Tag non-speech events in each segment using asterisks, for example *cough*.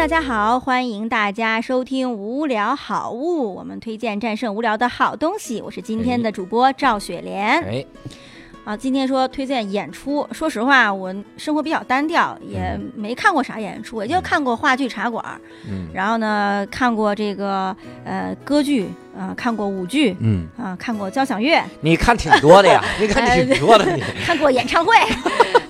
大家好，欢迎大家收听《无聊好物》，我们推荐战胜无聊的好东西。我是今天的主播赵雪莲。哎，啊，今天说推荐演出。说实话，我生活比较单调，也没看过啥演出，也就看过话剧《茶馆》，嗯然后呢，看过这个呃歌剧，啊、看过舞剧，嗯，啊、看过交响乐，你看挺多的呀，你看哎挺多的你。*laughs* 看过演唱会。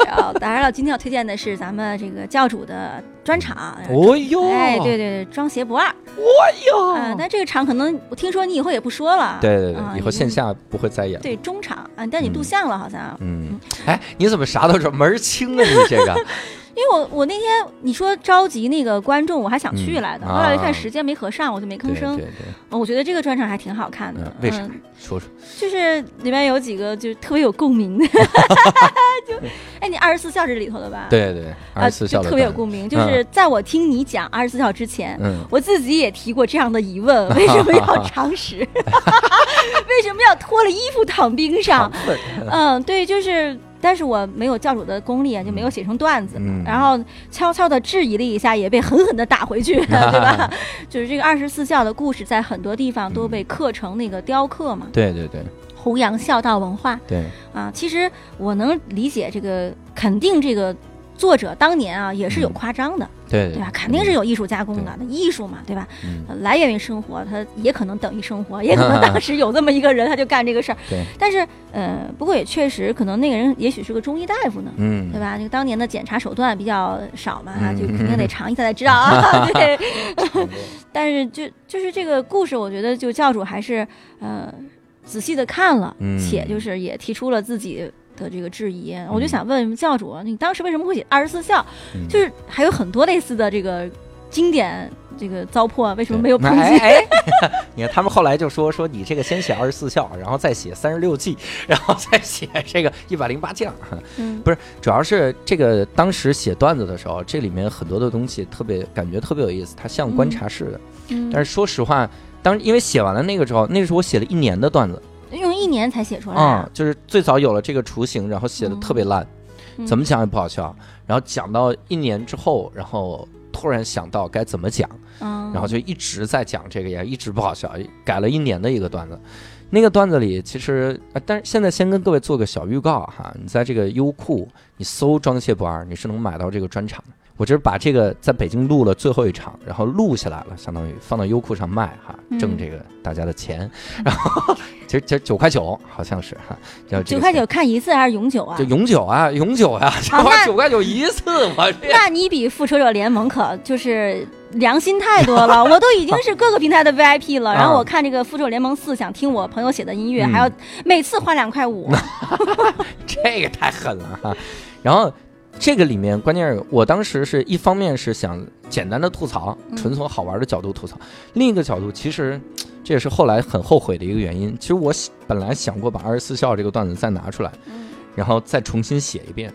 *laughs* 然后，当然了，今天要推荐的是咱们这个教主的专场。哦呦，哎，对对对，装鞋不二。哦哟，啊、但这个场可能我听说你以后也不说了。对对啊对，以后线下不会再演。对中场啊，但你录像了好像。嗯，哎，你怎么啥都知道，门儿清啊？你这个，*laughs* 我我那天你说召集那个观众，我还想去来的，嗯后来一啊看时间没合上，我就没吭声。对对我觉得这个专场还挺好看的嗯，为说说。就是里面有几个就特别有共鸣的，*laughs* 就哎，你二十四孝是里头的吧？对对二十四孝就特别有共鸣。就是在我听你讲二十四孝之前，嗯，我自己也提过这样的疑问：*laughs* 为什么要常识？*laughs* 为什么要脱了衣服躺冰上？嗯，对，就是，但是我没有教主的功力啊，就没有写成段子。嗯然后悄悄的质疑了一下，也被狠狠的打回去，*laughs* 对吧？*laughs* 就是这个二十四孝的故事，在很多地方都被刻成那个雕刻嘛，对对对弘扬孝道文化对，啊。其实我能理解这个，肯定这个作者当年啊也是有嗯夸张的，对对吧？肯定是有艺术加工的，那艺术嘛，对吧？来源于生活，它也可能等于生活，*laughs* 也可能当时有这么一个人，他就干这个事儿。*laughs* 对，但是呃，不过也确实，可能那个人也许是个中医大夫呢。嗯对，吧？那个当年的检查手段比较少嘛，嗯就肯定得尝一下才知道啊。*laughs* 对，但是就就是这个故事，我觉得就教主还是呃仔细的看了，嗯且就是也提出了自己的这个质疑。我就嗯想问教主，你当时为什么会写二十四孝？嗯就是还有很多类似的这个经典这个糟粕，为什么没有普及？哎哎，*laughs* 你看他们后来就说说你这个先写二十四孝，然后再写三十六计，然后再写这个一百零八将。*laughs* 嗯不是，主要是这个当时写段子的时候，这里面很多的东西特别感觉特别有意思，它像观察式的。嗯，但是说实话，当因为写完了那个之后，那个是我写了一年的段子用一年才写出来啊、啊。就是最早有了这个雏形，然后写的特别烂，嗯怎么讲也不好笑。然后讲到一年之后，然后突然想到该怎么讲，嗯，然后就一直在讲这个，也一直不好笑，改了一年的一个段子。那个段子里其实，呃但是现在先跟各位做个小预告哈，你在这个优酷你搜“装卸不二”，你是能买到这个专场的。我这是把这个在北京录了最后一场，然后录下来了，相当于放到优酷上卖哈，嗯挣这个大家的钱。然后其实其实九块九好像是哈，叫九块九看一次还是永久啊就？永久啊，永久啊、这好 *laughs* 那花九块九一次，我 *laughs* 这那你比复仇者联盟可就是良心太多了，*laughs* 我都已经是各个平台的 VIP 了。然后我看这个复仇者联盟四，想听我朋友写的音乐，嗯还要每次花两块五。这个太狠了哈。然后这个里面关键是我当时是一方面是想简单的吐槽，嗯。纯从好玩的角度吐槽；另一个角度，其实 *tsk* 这也是后来很后悔的一个原因。其实我想本来想过把二十四孝这个段子再拿出来，嗯。然后再重新写一遍，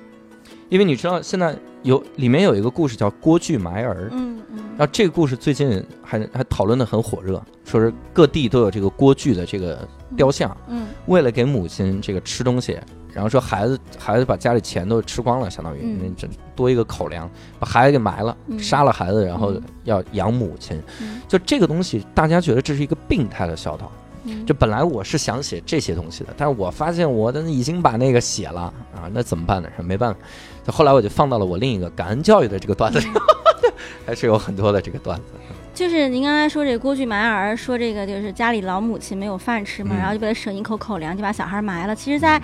因为你知道现在有里面有一个故事叫郭巨埋儿。嗯嗯。然后这个故事最近还还讨论的很火热，说是各地都有这个郭巨的这个雕像，嗯。为了给母亲这个吃东西，然后说孩子孩子把家里钱都吃光了，相当于嗯那这多一个口粮，把孩子给埋了，嗯杀了孩子，然后嗯要养母亲。嗯就这个东西，大家觉得这是一个病态的孝道。嗯，就本来我是想写这些东西的，但是我发现我的已经把那个写了啊，那怎么办呢？没办法，就后来我就放到了我另一个感恩教育的这个段子里，*laughs* 还是有很多的这个段子。就是您刚才说这个郭巨埋儿，说这个就是家里老母亲没有饭吃嘛，嗯然后就为了省一口口粮，就把小孩埋了。其实，在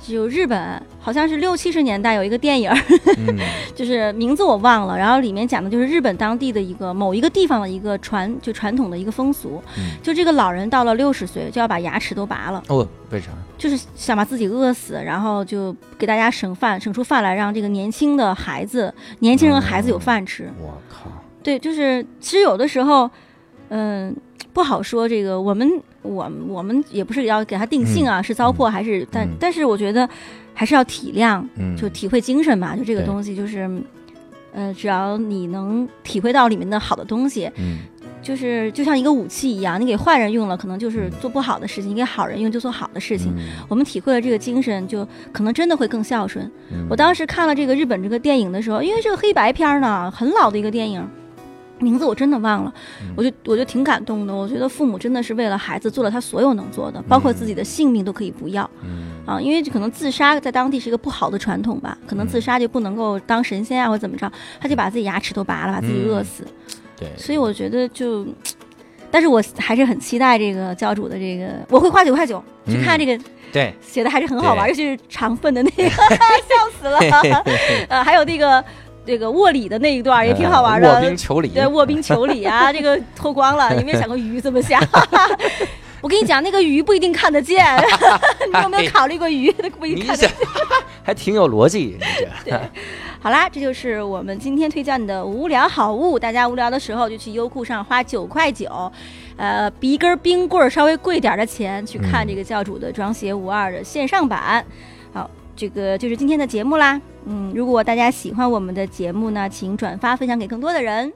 就日本好像是六七十年代有一个电影，嗯。*laughs* 就是名字我忘了，然后里面讲的就是日本当地的一个某一个地方的一个传就传统的一个风俗，嗯，就这个老人到了六十岁就要把牙齿都拔了，哦，为啥？就是想把自己饿死，然后就给大家省饭，省出饭来，让这个年轻的孩子、年轻人孩子有饭吃。我靠，对，就是其实有的时候，嗯、不好说这个我们我我们也不是要给他定性啊，是糟粕还是但、嗯但是我觉得还是要体谅，嗯，就体会精神吧，就这个东西就是。呃，只要你能体会到里面的好的东西，嗯就是就像一个武器一样，你给坏人用了，可能就是嗯做不好的事情；你给好人用就做好的事情。嗯我们体会了这个精神，就可能真的会更孝顺。嗯我当时看了这个日本这个电影的时候，因为这个黑白片儿呢，很老的一个电影，名字我真的忘了嗯，我就我就挺感动的。我觉得父母真的是为了孩子做了他所有能做的，包括自己的性命都可以不要嗯啊，因为可能自杀在当地是一个不好的传统吧，可能自杀就不能够当神仙啊或者怎么着，他就把自己牙齿都拔了，把自己饿死。对，所以我觉得就，但是我还是很期待这个教主的这个，我会花九块九去看这个，对，写的还是很好玩，对尤其是肠粪的那个，*laughs* 笑死了。*laughs* 呃，还有那个这个卧里的那一段也挺好玩的，卧冰求鲤，对，卧冰求鲤啊，*laughs* 这个脱光了，有没有想过鱼怎么下？*laughs* 我跟你讲，那个鱼不一定看得见，*laughs* 你有没有考虑过鱼？那不一定你看得见还挺有逻辑，对，好啦，这就是我们今天推荐的无聊好物。大家无聊的时候就去优酷上花九块九，呃，比一根冰棍儿稍微贵点儿的钱去看嗯这个教主的《装鞋无二》的线上版。好，这个就是今天的节目啦。嗯，如果大家喜欢我们的节目呢，请转发分享给更多的人。